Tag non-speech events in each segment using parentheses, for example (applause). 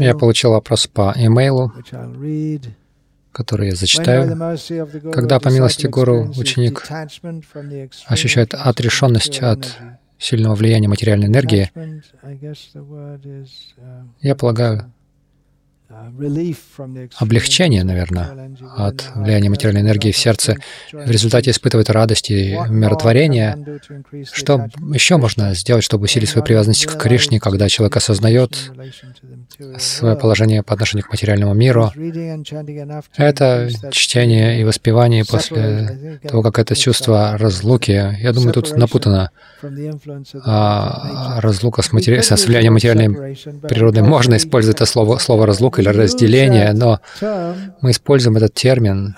Я получил вопрос по имейлу, который я зачитаю. Когда, по милости Гуру, ученик ощущает отрешенность от сильного влияния материальной энергии, я полагаю, облегчение, наверное, от влияния материальной энергии в сердце, в результате испытывает радость и миротворение. Что еще можно сделать, чтобы усилить свою привязанность к Кришне, когда человек осознает свое положение по отношению к материальному миру? Это чтение и воспевание после того, как это чувство разлуки, я думаю, тут напутано. А разлука с, матери... с влиянием материальной природы. Можно использовать это слово, слово «разлука» или разделение, но мы используем этот термин,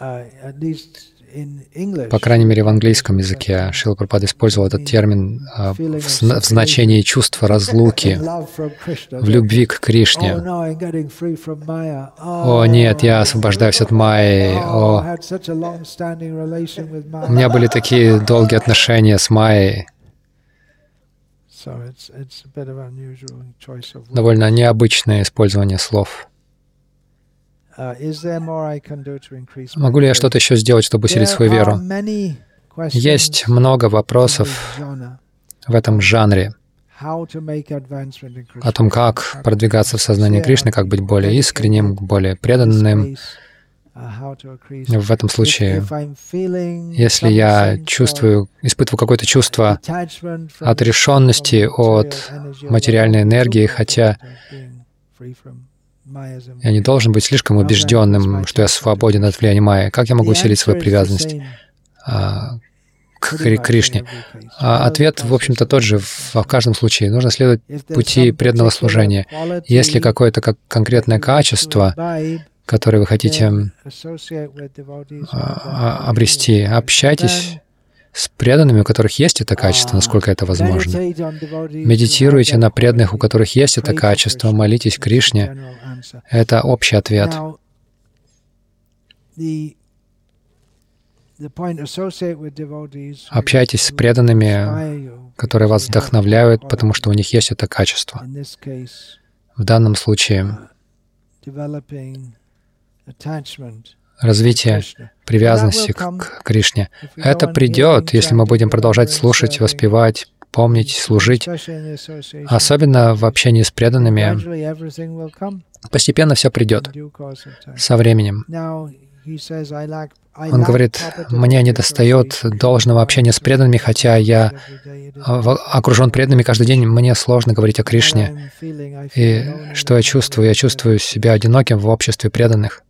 по крайней мере, в английском языке. Шила Прабхупада использовал этот термин а, в, в значении чувства разлуки, в любви к Кришне. О, нет, я освобождаюсь от Майи. О, у меня были такие долгие отношения с Майей. Довольно необычное использование слов. Uh, Могу ли я что-то еще сделать, чтобы усилить свою веру? Есть много вопросов в этом жанре о том, как продвигаться в сознании Кришны, как быть более искренним, более преданным. Uh, в этом случае, если я чувствую, испытываю какое-то чувство отрешенности от материальной энергии, хотя я не должен быть слишком убежденным, что я свободен от влияния Майи. Как я могу усилить свою привязанность а, к Кришне? А ответ, в общем-то, тот же в, в каждом случае. Нужно следовать пути преданного служения. Если какое-то как конкретное качество, которое вы хотите а, обрести, общайтесь преданными, у которых есть это качество, насколько это возможно. Медитируйте на преданных, у которых есть это качество, молитесь Кришне. Это общий ответ. Общайтесь с преданными, которые вас вдохновляют, потому что у них есть это качество. В данном случае развитие привязанности к Кришне. Это придет, если мы будем продолжать слушать, воспевать, помнить, служить, особенно в общении с преданными. Постепенно все придет со временем. Он говорит, мне не достает должного общения с преданными, хотя я окружен преданными каждый день, мне сложно говорить о Кришне. И что я чувствую? Я чувствую себя одиноким в обществе преданных.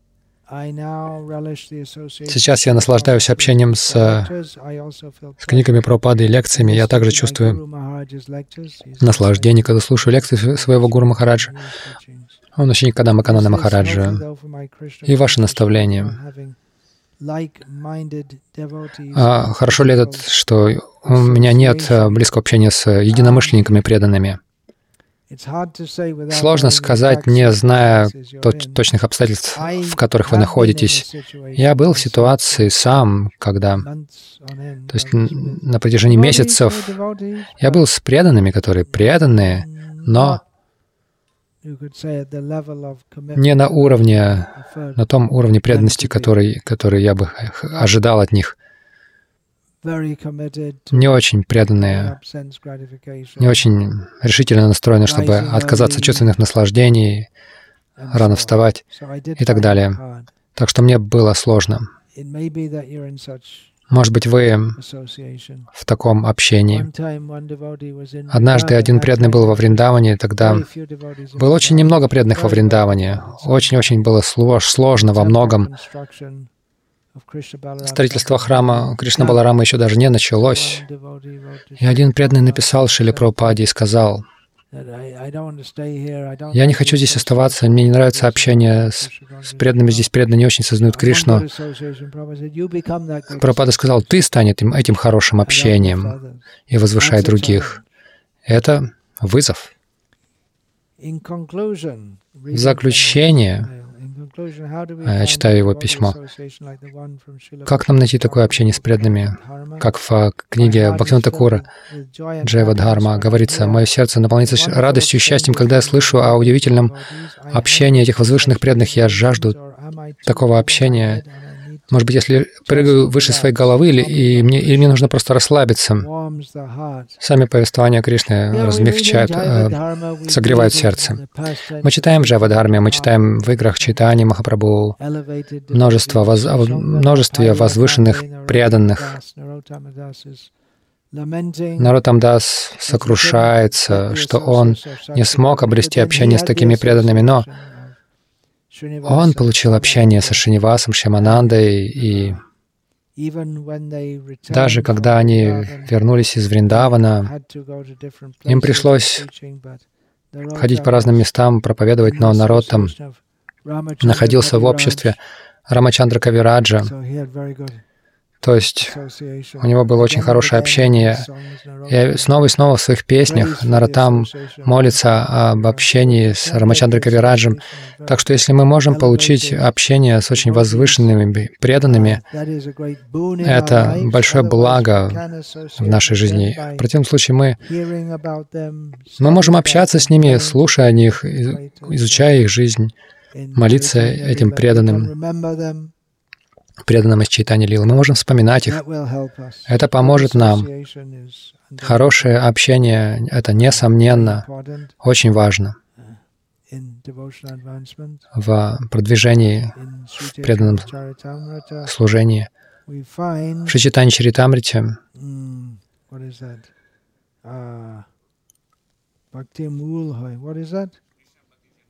Сейчас я наслаждаюсь общением с, с книгами про пады и лекциями. Я также чувствую наслаждение, когда слушаю лекции своего Гуру Махараджа. Он ученик Кадама Канана Махараджа. И ваши наставления. А хорошо ли это, что у меня нет близкого общения с единомышленниками преданными? Сложно сказать, не зная точных обстоятельств, в которых вы находитесь. Я был в ситуации сам, когда, то есть на протяжении месяцев, я был с преданными, которые преданные, но не на уровне, на том уровне преданности, который, который я бы ожидал от них не очень преданные, не очень решительно настроены, чтобы отказаться от чувственных наслаждений, рано вставать и так далее. Так что мне было сложно. Может быть, вы в таком общении. Однажды один преданный был во Вриндаване, тогда было очень немного преданных во Вриндаване. Очень-очень было сложно во многом. Строительство храма Кришна Баларама еще даже не началось. И один преданный написал Шили Прабхупаде и сказал, «Я не хочу здесь оставаться, мне не нравится общение с, с преданными, здесь преданные не очень сознают Кришну». Прабхупада сказал, «Ты стань этим, этим хорошим общением и возвышай других». Это вызов. В заключение, Я читаю его письмо. Как нам найти такое общение с преданными? Как в книге Бхактивинода Такура Джайва Дхарма говорится, «Мое сердце наполняется радостью и счастьем, когда я слышу о удивительном общении этих возвышенных преданных. Я жажду такого общения, может быть, если прыгаю выше своей головы, или, и мне, или мне нужно просто расслабиться. Сами повествования Кришны размягчают, э, согревают сердце. Мы читаем Джавадхарме, мы читаем в играх Читани Махапрабху множество, воз, множестве возвышенных преданных. Наротамдас сокрушается, что он не смог обрести общение с такими преданными, но он получил общение со Шинивасом, Шаманандой, и даже когда они вернулись из Вриндавана, им пришлось ходить по разным местам, проповедовать, но народ там находился в обществе Рамачандра Кавираджа, то есть у него было очень хорошее общение. И снова и снова в своих песнях Наратам молится об общении с Рамачандра Кавираджем. Так что если мы можем получить общение с очень возвышенными, преданными, это большое благо в нашей жизни. В противном случае мы, мы можем общаться с ними, слушая о них, изучая их жизнь, молиться этим преданным преданным из читания Лилы. Мы можем вспоминать их. Это поможет нам. Хорошее общение — это, несомненно, очень важно в продвижении в преданном служении. В Шичитане Чаритамрите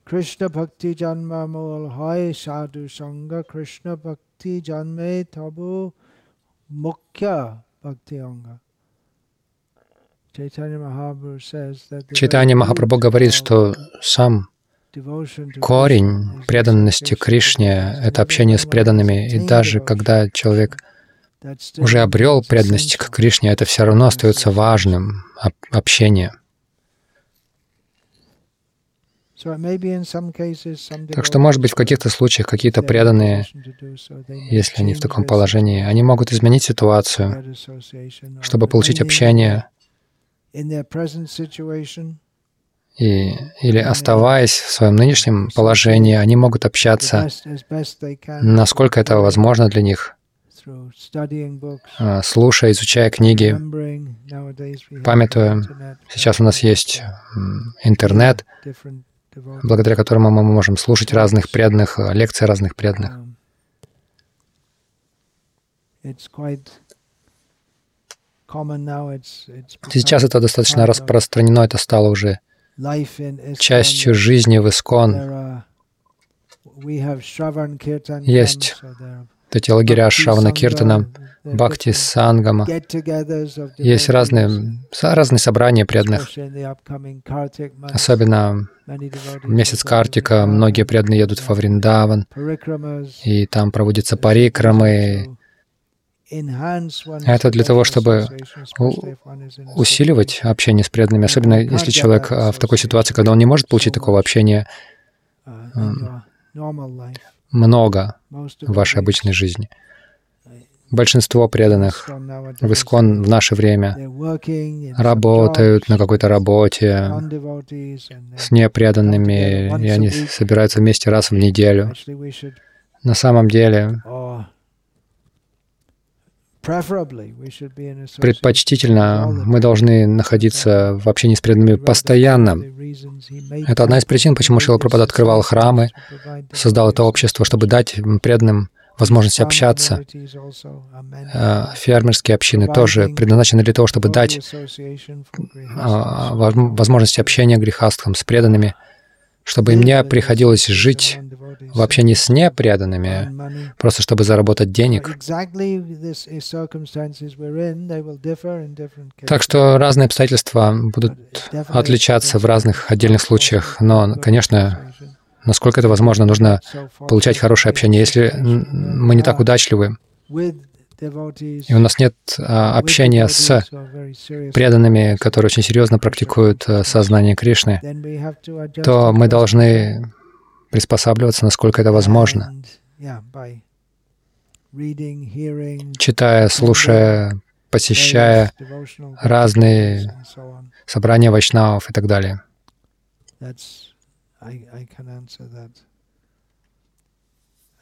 Krishna Bhakti Janma Mol Hai Sadhu Sangha Krishna Bhakti Janme Tabu Mukhya Bhakti Anga. Чайтанья Махапрабху говорит, что сам корень преданности Кришне — это общение с преданными, и даже когда человек уже обрел преданность к Кришне, это все равно остается важным общение — так что, может быть, в каких-то случаях какие-то преданные, если они в таком положении, они могут изменить ситуацию, чтобы получить общение и, или оставаясь в своем нынешнем положении, они могут общаться, насколько это возможно для них, а, слушая, изучая книги, памятуя. Сейчас у нас есть интернет, благодаря которому мы можем слушать разных преданных, э, лекции разных преданных. Сейчас это достаточно распространено, это стало уже частью жизни в Искон. Есть эти лагеря Шавана Киртана, Бхакти Сангама. Есть разные, разные собрания преданных. Особенно в месяц Картика многие преданные едут во Вриндаван, и там проводятся парикрамы. Это для того, чтобы усиливать общение с преданными, особенно если человек а, в такой ситуации, когда он не может получить такого общения много в вашей обычной жизни большинство преданных в Искон в наше время работают на какой-то работе с непреданными, и они собираются вместе раз в неделю. На самом деле, предпочтительно мы должны находиться в общении с преданными постоянно. Это одна из причин, почему Шила Прабхада открывал храмы, создал это общество, чтобы дать преданным возможность общаться. Э, фермерские общины тоже предназначены для того, чтобы дать а, возможность общения грехастхам с преданными, чтобы им не приходилось жить в общении с непреданными, просто чтобы заработать денег. Так что разные обстоятельства будут отличаться в разных отдельных случаях, но, конечно, насколько это возможно, нужно получать хорошее общение. Если мы не так удачливы, и у нас нет а, общения с преданными, которые очень серьезно практикуют а, сознание Кришны, то мы должны приспосабливаться, насколько это возможно, читая, слушая, посещая разные собрания вайшнавов и так далее. I, I can answer that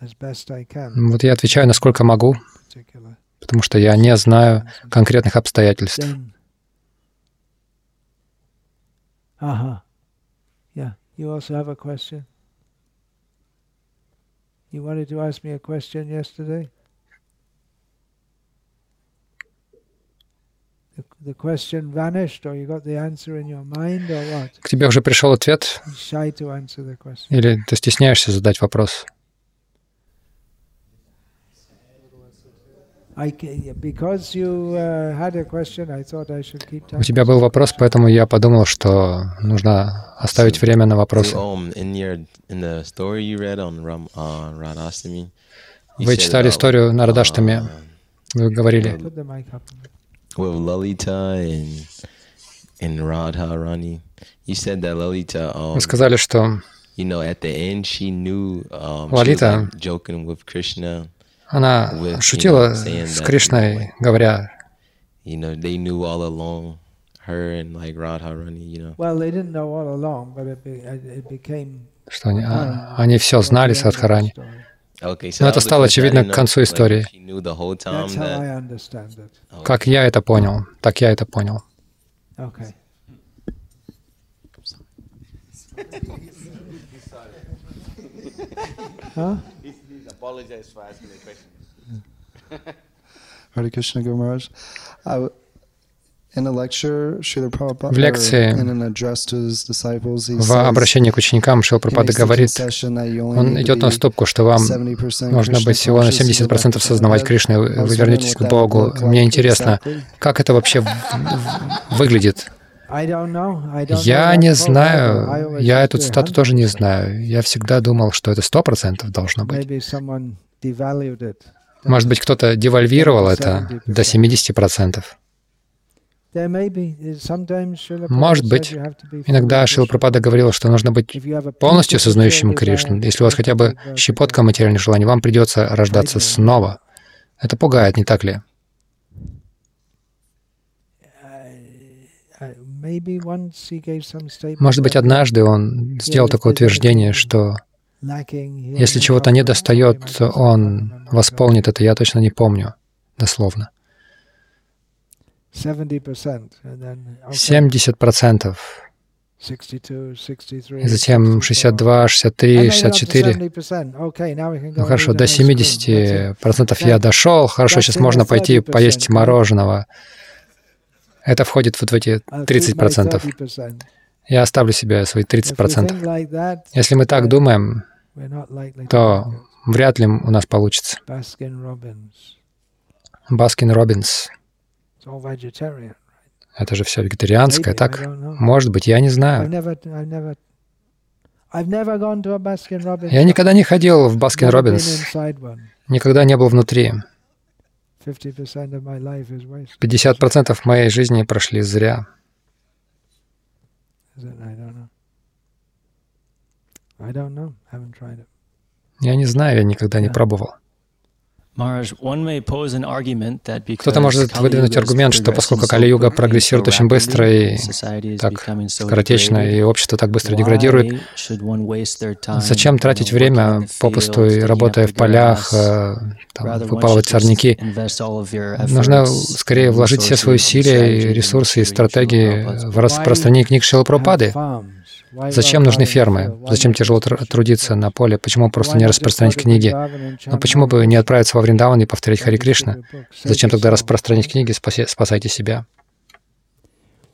as best I can. Вот я отвечаю, насколько могу, потому что я не знаю конкретных обстоятельств. Uh-huh. Yeah, you also have a question. You wanted to ask me a question yesterday. The, the question vanished, or you got the answer in your mind, or what? К тебе уже пришел ответ, You're shy to answer the question. или ты стесняешься задать вопрос? Uh, had a question, I thought I should keep time. У тебя был вопрос, поэтому я подумал, что нужно оставить время на вопросы. Вы читали историю на uh, вы говорили, With Lalita and and Radharani. You said that Lalita, um, вы сказали, что you know, at the end she knew um, she was, joking with Krishna. она шутила с Кришной, говоря, You know, they knew all along, her and like Radharani. You know, Well, they didn't know all along, but it, be, it it became. что они, а, они все знали Садхарани. okay. Но это стало очевидно к концу истории. Oh, Как я это понял, так я это понял. Okay. Huh? apologize for asking the question. Hare Krishna Guru Maharaj. В лекции, В обращении к ученикам the говорит, он идет на be уступку, что вам 70% нужно быть всего на conscious, and you'll 70% get осознавать that. Кришну, вы вернетесь к Богу. Мне интересно, как это вообще выглядит. Я не знаю, я эту цитату 100%. тоже не знаю. Я всегда думал, что это сто процентов должно быть. Может быть, кто-то девальвировал это до 70 процентов. There may be. Sometimes Srila Может Prabhupada быть, Иногда fully Шила Krishna. Пропада говорил, что нужно быть полностью сознающим Кришну. Если у вас хотя бы щепотка материальных желаний, вам придется рождаться снова. Это пугает, не так ли? Uh, statement Может быть, однажды он сделал такое утверждение, что если чего-то не достает, он восполнит это. Я точно не помню дословно. 70%, and then, okay, 70 процентов. 62, 63, И затем 64. 62, 63, And then up to 64. 70%. Okay, now we can go Ну хорошо, до an ice cream. That's 70 процентов я дошел. Хорошо, сейчас можно пойти 30%, поесть мороженого. Это входит вот в эти it. I'll 30 keep my процентов. 30%. Я оставлю себе свои 30 If we процентов. think like that, Если мы так думаем, то вряд ли у нас получится. Baskin Robbins. Это же все вегетарианское, так? Может быть, я не знаю. Я никогда не ходил в Баскин Робинс. Никогда не был внутри. 50% of my life is waste. 50% моей жизни прошли зря. Я не знаю, я никогда не пробовал. Кто-то может выдвинуть аргумент, что поскольку Кали-юга прогрессирует очень быстро и так Скоротечно, и общество так быстро деградирует, зачем тратить время попусту и работая в полях, э, там, выпалывать сорняки? Нужно скорее вложить все свои усилия и ресурсы и стратегии в распространение книг Шилы Прабхупады. Зачем нужны фермы? Зачем тяжело тр- трудиться на поле? Почему просто не распространить книги? Но почему бы не отправиться во Вриндаван и повторять Хари Кришна? Зачем тогда распространить книги «Спаси- «Спасайте себя»?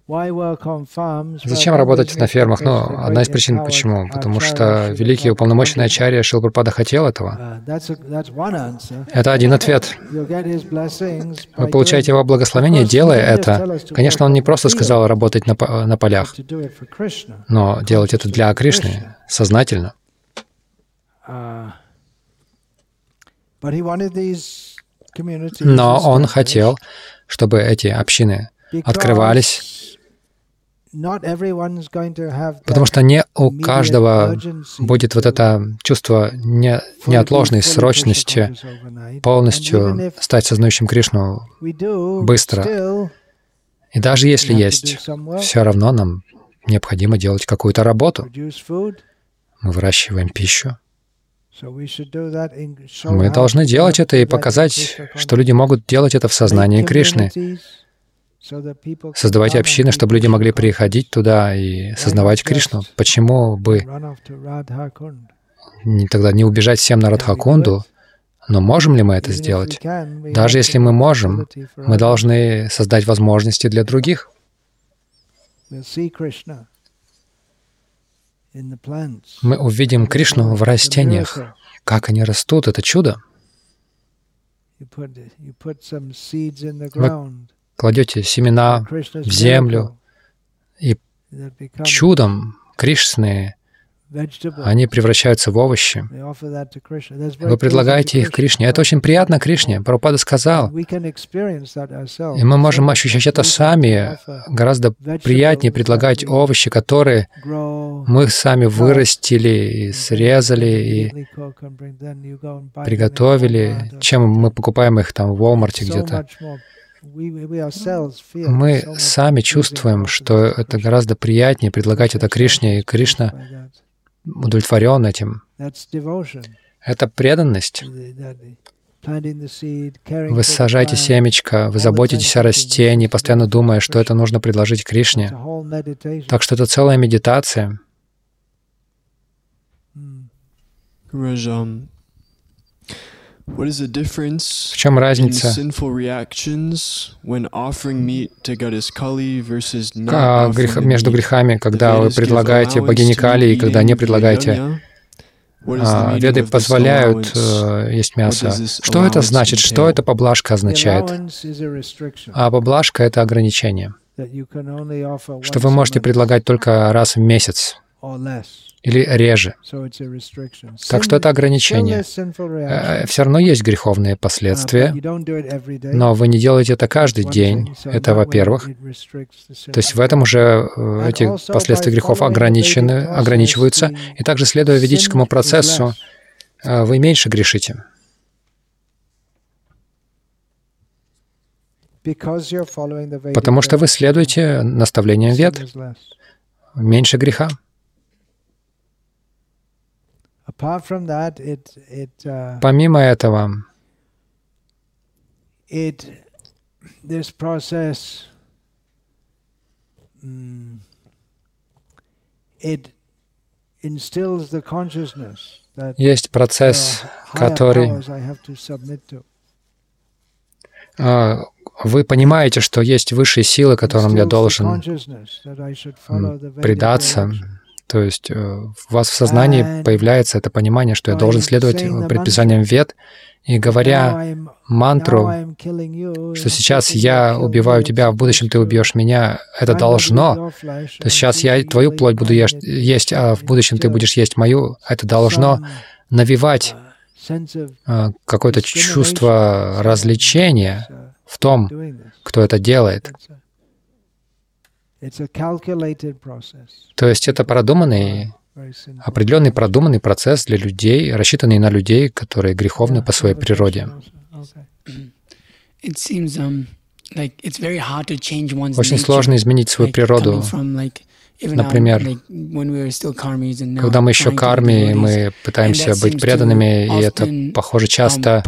Зачем работать на фермах? Ну, одна из причин почему. Потому что великий уполномоченный Ачарья Шилпрапада хотел этого. Это один ответ. Вы получаете его благословение, делая это. Конечно, он не просто сказал работать на, на полях, но делать это для Кришны, сознательно. Но он хотел, чтобы эти общины открывались Потому что не у каждого будет вот это чувство не, неотложной срочности полностью стать сознающим Кришну быстро. И даже если есть, все равно нам необходимо делать какую-то работу. Мы выращиваем пищу. Мы должны делать это и показать, что люди могут делать это в сознании Кришны. Создавайте общины, чтобы люди могли приходить туда и сознавать Кришну. Почему бы тогда не убежать всем на Радхакунду? Но можем ли мы это сделать? Даже если мы можем, мы должны создать возможности для других. Мы увидим Кришну в растениях. Как они растут, это чудо. Вы кладете семена в землю, и чудом Кришны они превращаются в овощи. Вы предлагаете их Кришне. Это очень приятно Кришне. Прабхупада сказал. И мы можем ощущать это сами. Гораздо приятнее предлагать овощи, которые мы сами вырастили, и срезали, и приготовили, чем мы покупаем их там в Walmart где-то. Мы сами чувствуем, что это гораздо приятнее предлагать это Кришне, и Кришна удовлетворен этим. Это преданность. Вы сажаете семечко, вы заботитесь о растении, постоянно думая, что это нужно предложить Кришне. Так что это целая медитация. В чем разница между грехами, когда вы предлагаете богине Кали и когда не предлагаете? А, веды позволяют э, есть мясо. Что это значит? Что эта поблажка означает? А поблажка — это ограничение, что вы можете предлагать только раз в месяц или реже. Так что это ограничение. Э, Все равно есть греховные последствия, но вы не делаете это каждый день. Это во-первых. То есть в этом уже э, эти последствия грехов ограничены, ограничиваются. И также, следуя ведическому процессу, э, вы меньше грешите. Потому что вы следуете наставлениям вед. Меньше греха. Uh, Помимо этого, mm, есть процесс, который а, вы понимаете, что есть высшие силы, которым я должен предаться, то есть э, у вас в сознании появляется это понимание, что я должен следовать предписаниям вет, и говоря мантру, что сейчас я убиваю тебя, а в будущем ты убьешь меня, это должно. То есть сейчас я твою плоть буду есть, а в будущем ты будешь есть мою. Это должно навевать э, какое-то чувство развлечения в том, кто это делает. То есть это продуманный, определенный продуманный процесс для людей, рассчитанный на людей, которые греховны по своей природе. Um, Очень сложно изменить свою природу, Например, когда мы еще карми, мы пытаемся быть преданными, и это, похоже, um, часто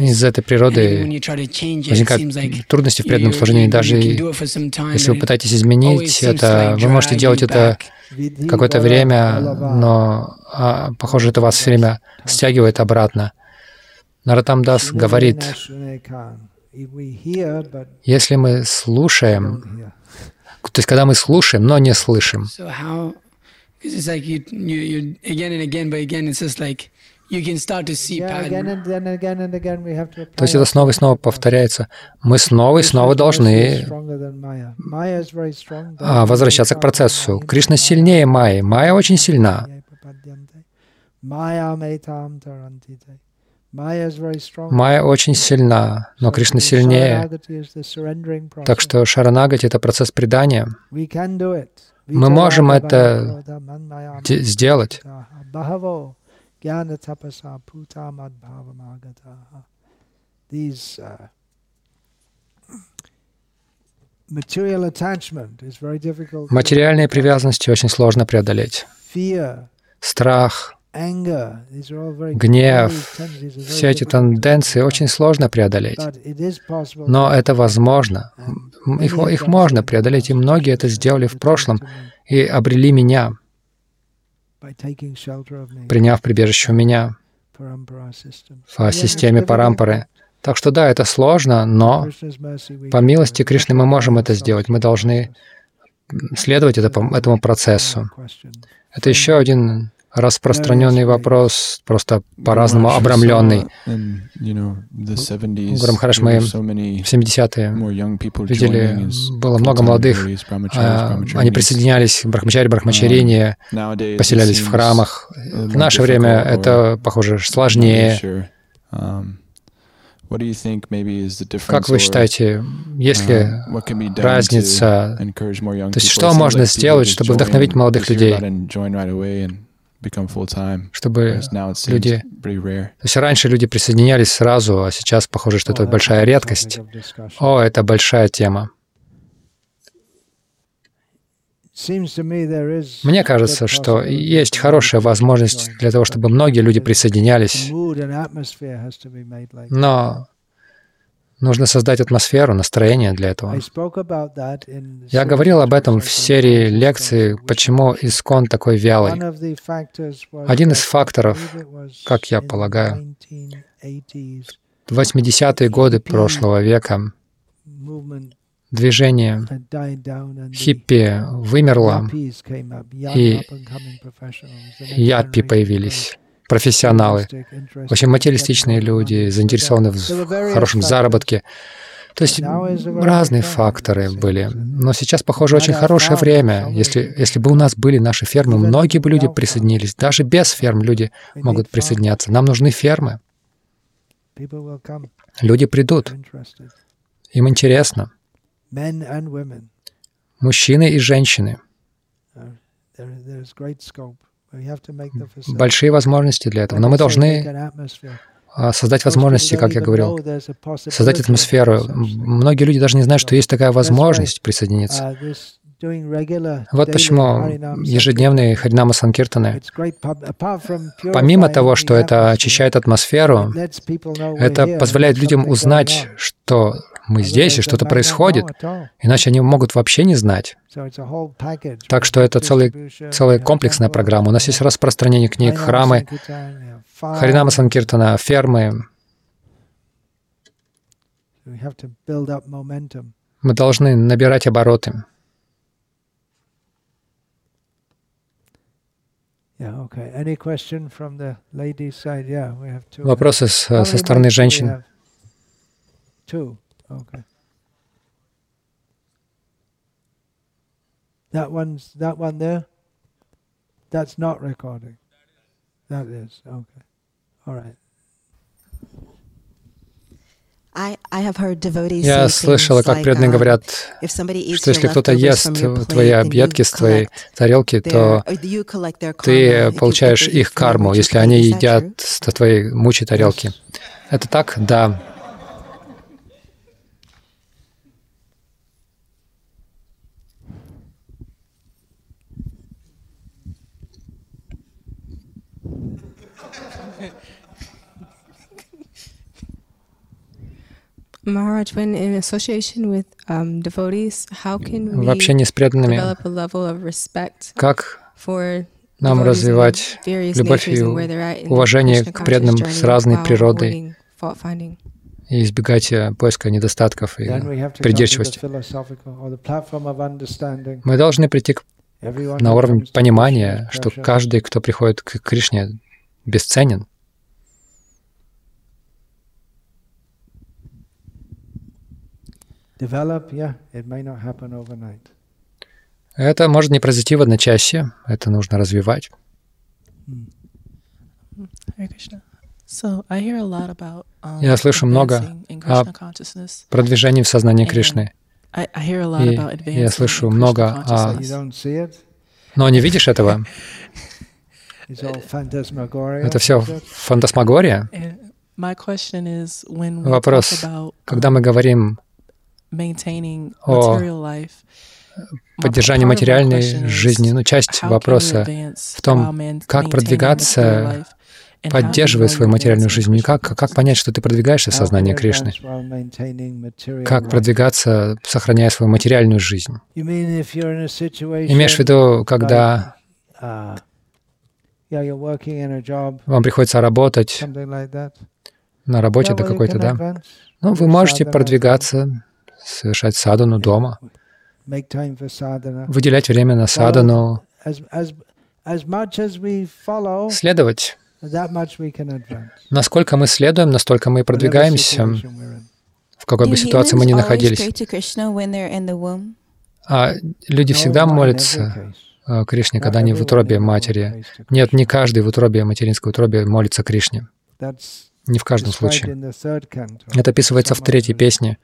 из этой природы возникают трудности в преданном служении. Даже если вы пытаетесь изменить это, вы можете делать это какое-то время, но, а, похоже, это вас все время стягивает обратно. Наратамдас говорит, если мы слушаем, то есть когда мы слушаем, но не слышим, то есть это снова и снова повторяется. Мы снова и снова должны а, возвращаться к процессу. Кришна сильнее Майи. Майя очень сильна. Майя очень сильна, но Кришна сильнее. Так что Шаранагати — это процесс предания. Мы можем это сделать. Материальные привязанности очень сложно преодолеть. Страх, гнев, все эти тенденции очень сложно преодолеть. Но это возможно. Их, их можно преодолеть, и многие это сделали в прошлом и обрели меня, приняв прибежище у меня в системе Парампары. Так что да, это сложно, но по милости Кришны мы можем это сделать. Мы должны следовать этому процессу. Это еще один распространенный вопрос, просто по-разному обрамленный. Гуру Махараш, мы в 70-е видели, было много молодых, а, они присоединялись к Брахмачаре, Брахмачарине, поселялись в храмах. В наше время это, похоже, сложнее. Как вы считаете, есть ли разница? То есть что можно сделать, чтобы вдохновить молодых людей? Чтобы люди... То есть раньше люди присоединялись сразу, а сейчас похоже, что это большая редкость. О, это большая тема. Мне кажется, что есть хорошая возможность для того, чтобы многие люди присоединялись, но Нужно создать атмосферу, настроение для этого. Я говорил об этом в серии лекций «Почему Искон такой вялый». Один из факторов, как я полагаю, в 80-е годы прошлого века. движение хиппи вымерло, и яппи появились профессионалы, очень материалистичные люди, заинтересованы в хорошем заработке. То есть разные факторы были. Но сейчас, похоже, очень хорошее время. Если, если бы у нас были наши фермы, многие бы люди присоединились. Даже без ферм люди могут присоединяться. Нам нужны фермы. Люди придут. Им интересно. Мужчины и женщины большие возможности для этого. Но мы должны а, создать возможности, как я говорил, создать атмосферу. Многие люди даже не знают, что есть такая возможность присоединиться. Вот почему ежедневные Харинама Санкиртаны, помимо того, что это очищает атмосферу, это позволяет людям узнать, что мы здесь, и что-то происходит, иначе они могут вообще не знать. Так что это целый, целая комплексная программа. У нас есть распространение книг, храмы, Харинама Санкиртана, фермы. Мы должны набирать обороты. Вопросы со стороны женщин. Okay. That one's that one there. That's not recording. That is okay. All right. Я слышала, как преданные говорят, что если кто-то ест твои объедки с твоей тарелки, то ты получаешь их карму, если они едят с твоей мучи тарелки. Это так? Да. Maharaj, when in association with um, devotees, how can we в общении с преданными, как нам развивать любовь и уважение к преданным с разной природой и избегать э, поиска недостатков и придирчивости. Мы должны прийти на уровень понимания, что каждый, кто приходит к Кришне, бесценен. Это может не произойти в одночасье, это нужно развивать. Um, Я слышу много о продвижении в сознании Кришны. И я слышу много о... Но не видишь этого? (laughs) Это все фантасмагория? Вопрос, когда мы говорим о поддержании материальной жизни, ну, часть вопроса в том, как продвигаться поддерживая свою материальную жизнь. И как, как понять, что ты продвигаешься в сознании Кришны? Как продвигаться, сохраняя свою материальную жизнь? Имеешь в виду, когда вам приходится работать на работе до какой-то, да? Ну, вы можете продвигаться, совершать садану дома, выделять время на садану, следовать. Насколько мы следуем, настолько мы и продвигаемся, в какой бы ситуации мы ни находились. А люди всегда молятся э, Кришне, когда они в утробе матери. Нет, не каждый в утробе, материнской утробе молится Кришне. Не в каждом случае. Это описывается в третьей песне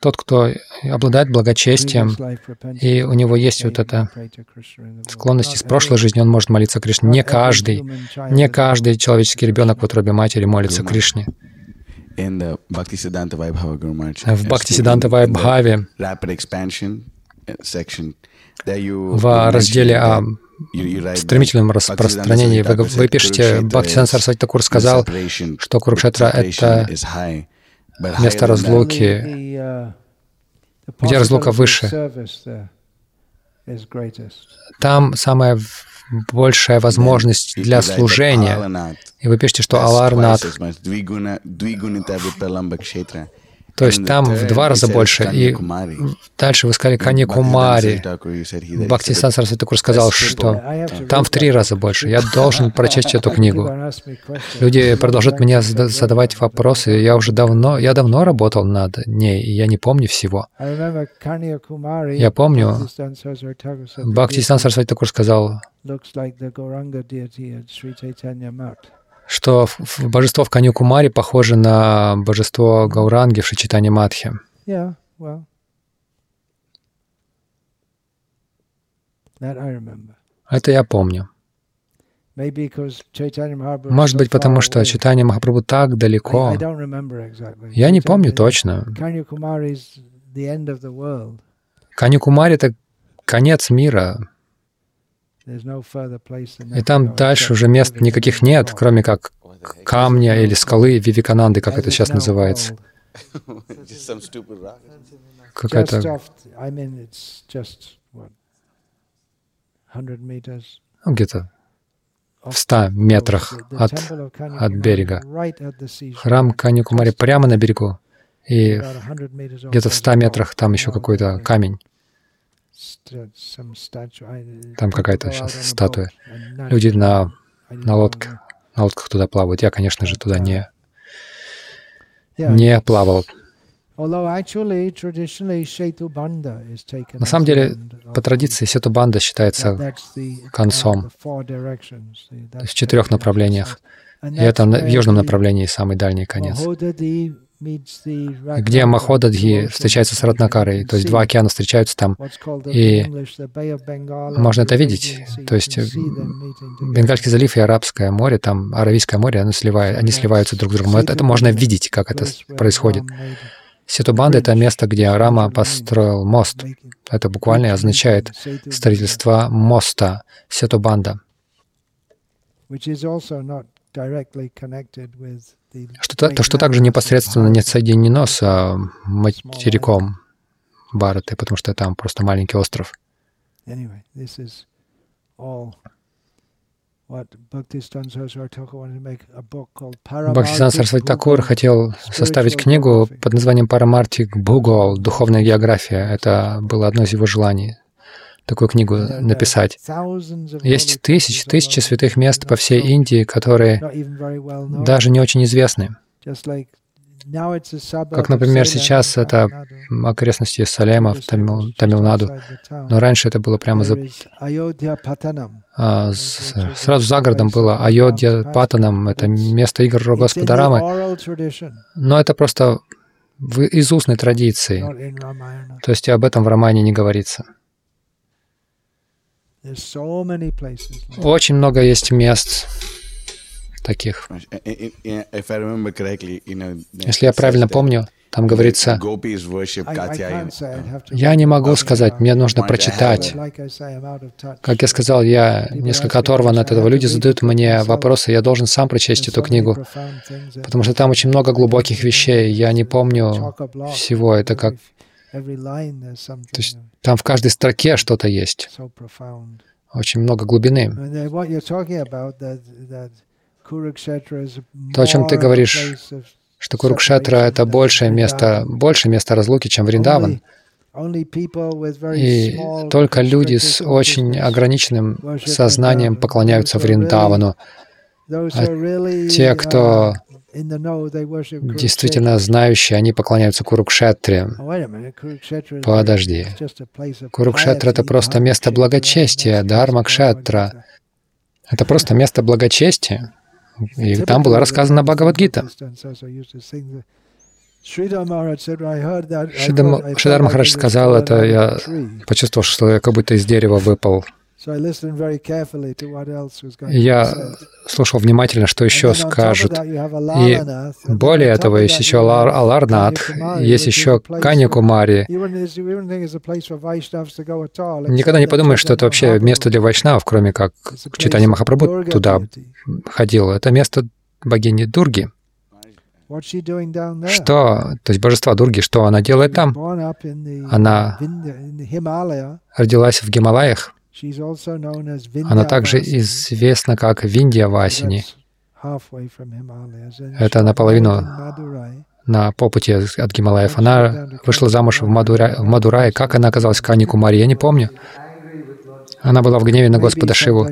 тот, кто обладает благочестием, и у него есть вот эта склонность из прошлой жизни, он может молиться Кришне. Не каждый, не каждый человеческий ребенок в утробе матери молится Кришне. В Бхактисиданта Вайбхаве в разделе о стремительном распространении вы, вы пишете, Бхактисидан Сарасвати Такур сказал, что Курукшетра — это место разлуки, где разлука выше. Там самая большая возможность для служения. И вы пишете, что Аларнат то есть там в два раза больше. И дальше вы сказали Кани Кумари. Бхактисан Сарасвати Такур сказал, что там в три раза больше. Я должен прочесть эту книгу. Люди продолжают мне задавать вопросы. Я уже давно, я давно работал над ней, и я не помню всего. Я помню, Бхактисан Сарасвати Такур сказал, что божество в Каньякумаре похоже на божество Гауранги в Шичитане Мадхе. Yeah, well, that I remember. Это я помню. Может быть, потому что Читание Махапрабху так далеко. Я не помню точно. Каньякумари — это конец мира. И там дальше уже мест никаких нет, кроме как камня или скалы Вивикананды, как это сейчас называется. Какая-то... Ну, где-то в ста метрах от, от берега. Храм Каньякумари прямо на берегу. И где-то в ста метрах там еще какой-то камень. Там какая-то сейчас статуя. Люди на, на, лодках, на лодках туда плавают. Я, конечно же, туда не, не плавал. На самом деле, по традиции, Сетубанда считается концом в четырех направлениях. И это в южном направлении самый дальний конец где Маходадхи встречается с Ратнакарой, то есть два океана встречаются там, и можно это видеть. То есть Бенгальский залив и Арабское море, там Аравийское море, оно сливает, они сливаются друг с другом. Это, это можно видеть, как это происходит. Сетубанда — это место, где Рама построил мост. Это буквально означает строительство моста Сетубанда что, то, что также непосредственно не соединено с материком Бараты, потому что там просто маленький остров. Бхактисидан Сарасвати Такур хотел составить книгу под названием Парамартик Бхугол «Духовная география». Это было одно из его желаний такую книгу написать. Есть тысячи, тысячи святых мест по всей Индии, которые даже не очень известны. Как, например, сейчас это окрестности Салема в Тамил, Тамилнаду, но раньше это было прямо за... А, с, сразу за городом было Айодья Патанам, это место игр Господа Рамы, но это просто в, из устной традиции, то есть об этом в романе не говорится. Очень много есть мест, таких. Если я правильно помню, там говорится, я не могу сказать, мне нужно прочитать. Как я сказал, я несколько оторван от этого. Люди задают мне вопросы, я должен сам прочесть эту книгу, потому что там очень много глубоких вещей. Я не помню всего. Это как... То есть там в каждой строке что-то есть. Очень много глубины. То, о чем ты говоришь, что Курукшетра — это большее место, больше место разлуки, чем Вриндаван. И только люди с очень ограниченным сознанием поклоняются Вриндавану. А те, кто действительно знающие, они поклоняются Курукшетре. Подожди. Курукшетра — это просто место благочестия, Дharmakшетра. Это просто место благочестия. И там была рассказана Бхагавадгита. Шидар Махарадж сказал это, я почувствовал, что я как будто из дерева выпал. Я слушал внимательно, что еще скажут. И более этого, есть еще Аларнат, есть еще Каникумари. Никогда не подумаешь, что это вообще место для вайшнавов, кроме как Читание Махапрабху туда ходил. Это место богини Дурги. Что, то есть божество Дурги, что она делает там? Она родилась в Гималаях. Она также известна как Виндия Васини. Это наполовину на попути от Гималаев. Она вышла замуж в, Мадура... в Мадурае. Как она оказалась в Каникумаре, я не помню. Она была в гневе на Господа Шиву.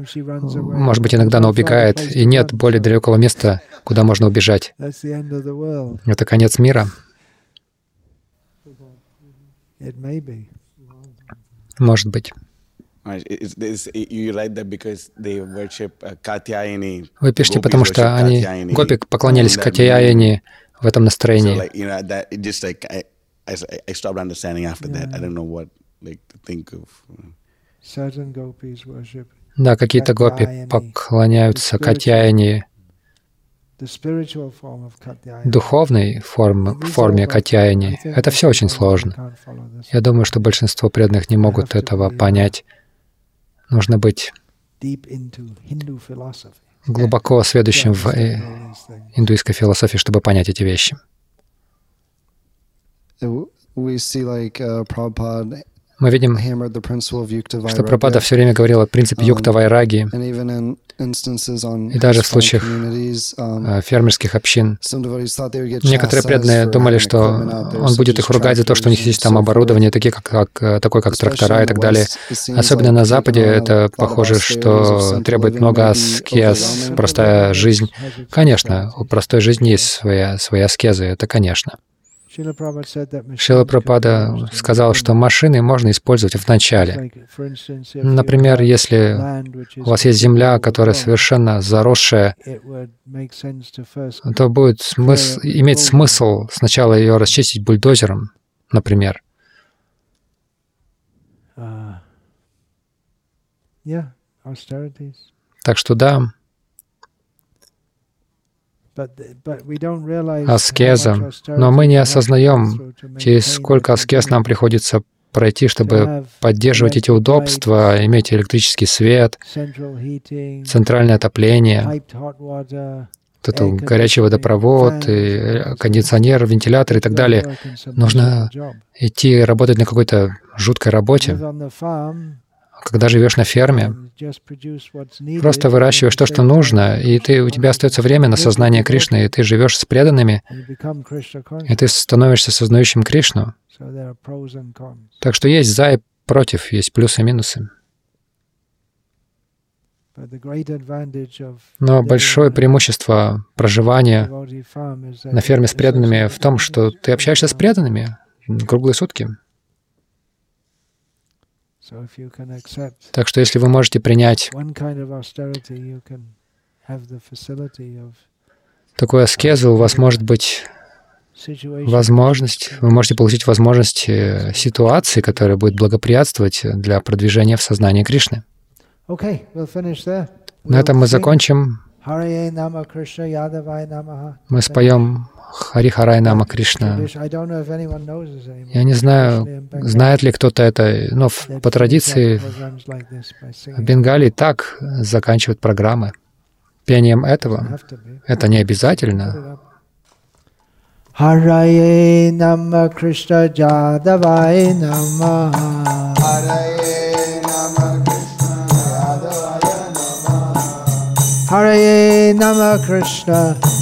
Может быть, иногда она убегает, и нет более далекого места, куда можно убежать. Это конец мира. Может быть. Вы пишете, потому что они, гопи, поклонялись Катяяне в этом настроении. Да, какие-то гопи поклоняются Катяяне, духовной форме, форме Катяяни. Это все очень сложно. Я думаю, что большинство преданных не могут этого понять. Нужно быть глубоко сведущим в э, индуистской философии, чтобы понять эти вещи. Мы видим, что Прабхада все время говорил о принципе юкта вайраги, и даже в случаях um, э, фермерских общин. Некоторые преданные думали, что он будет их ругать за то, что у них есть там оборудование, такие как, как, э, такое как трактора и так далее. Особенно на Западе это похоже, что требует много аскез, простая жизнь. Конечно, у простой жизни есть свои, свои аскезы, это конечно. Шила Прабхада сказал, что машины можно использовать в начале. Например, если у вас есть земля, которая совершенно заросшая, то будет смысл, иметь смысл сначала ее расчистить бульдозером, например. Так что да, аскеза, но мы не осознаем, через сколько аскез нам приходится пройти, чтобы поддерживать эти удобства, иметь электрический свет, центральное отопление, вот это горячий водопровод, и кондиционер, вентилятор и так далее. Нужно идти работать на какой-то жуткой работе. Когда живешь на ферме, просто выращиваешь то, что нужно, и ты, у тебя остается время на сознание Кришны, и ты живешь с преданными, и ты становишься сознающим Кришну. Так что есть за и против, есть плюсы и минусы. Но большое преимущество проживания на ферме с преданными в том, что ты общаешься с преданными круглые сутки. Так что если вы можете принять такую аскезу, у вас может быть возможность, вы можете получить возможность э, ситуации, которая будет благоприятствовать для продвижения в сознании Кришны. На этом мы закончим. Мы споем Хари Харай Нама Кришна. Я не знаю, знает ли кто-то это, но по традиции в Бенгалии так заканчивают программы. Пением этого. Это не обязательно. Haraye Nama Krishna Jadavai Nama Haraye Nama Krishna Jadavaya Nama Haraye Nama Krishna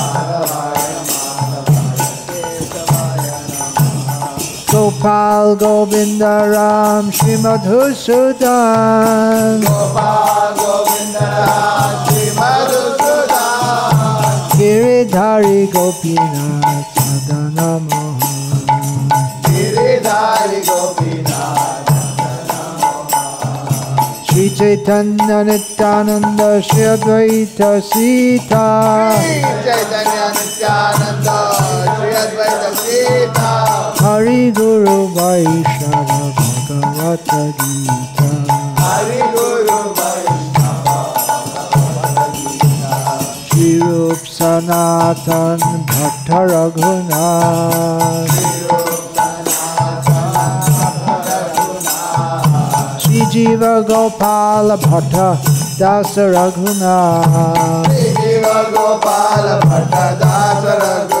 Gopal Govinda Ram Srimad Husudan Gopal Govinda Ram Srimad Husudan Giridhari Gopinath Sadana Mohan Giridhari Gopinath Shri Chaitanya Nityananda Shri Advaita Sita Shri Chaitanya Nityananda Shri Advaita Sita Hari Guru Vaishnava Bhagavata Gita Hari Guru Vaishnava Bhagavata Gita Shri Rup Sanatan Bhatta Raghunath Shri Jiva Gopala Bhatta Dasa Raghuna Jiva Gopala Bhatta Dasa Raghuna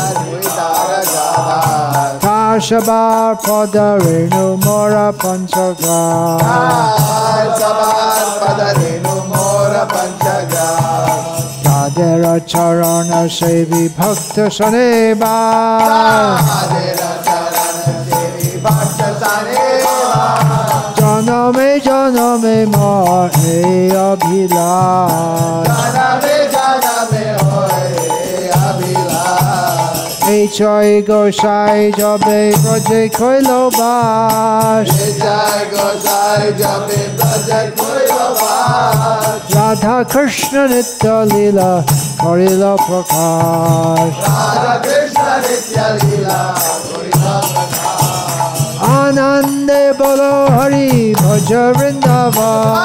Sabar Padare no Mora panchaga. Panchagra. Sabar Padarenu Mora Panchagra. তাদের চরণ সেবি ভক্ত শোনে janame জনমে মর এই Janame ছয় গোসাই যবে ব্রজে খৈল বাস। রাধা কৃষ্ণ নিত্য লীলা, করিল প্রকাশ। আনন্দে বলো হরি, ভজ বৃন্দাবন।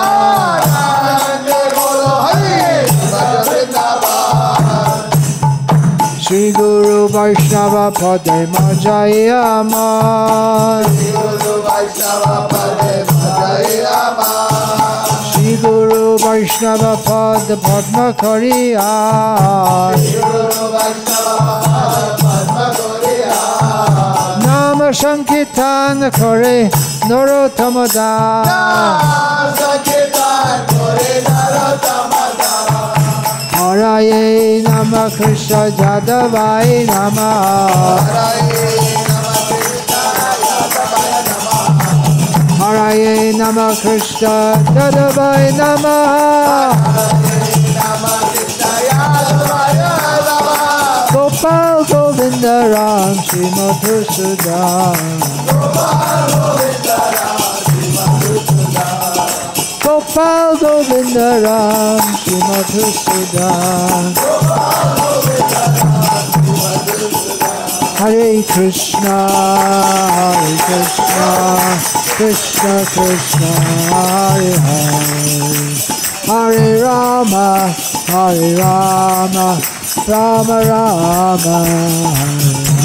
শ্রী গুরু বৈষ্ণব পদে মজাই আমার। শ্রী গুরু বৈষ্ণব পদ পদ্ম করিয়া। নাম সংকীর্তন করে নরোত্তম দাস হরায়ে নম কৃষ্ণ हराये नम कृष्ण जादवाय नमः। हराये नमः कृष्ण जादवाय नमः। गोपाल गोविंद राम श्री Madhusudan. Gopal Govinda Ram Shri Madhusudan Hare Krishna, Hare Krishna, Krishna Krishna, Hare Hare. Hare Rama, Hare Rama, Rama Rama, Hare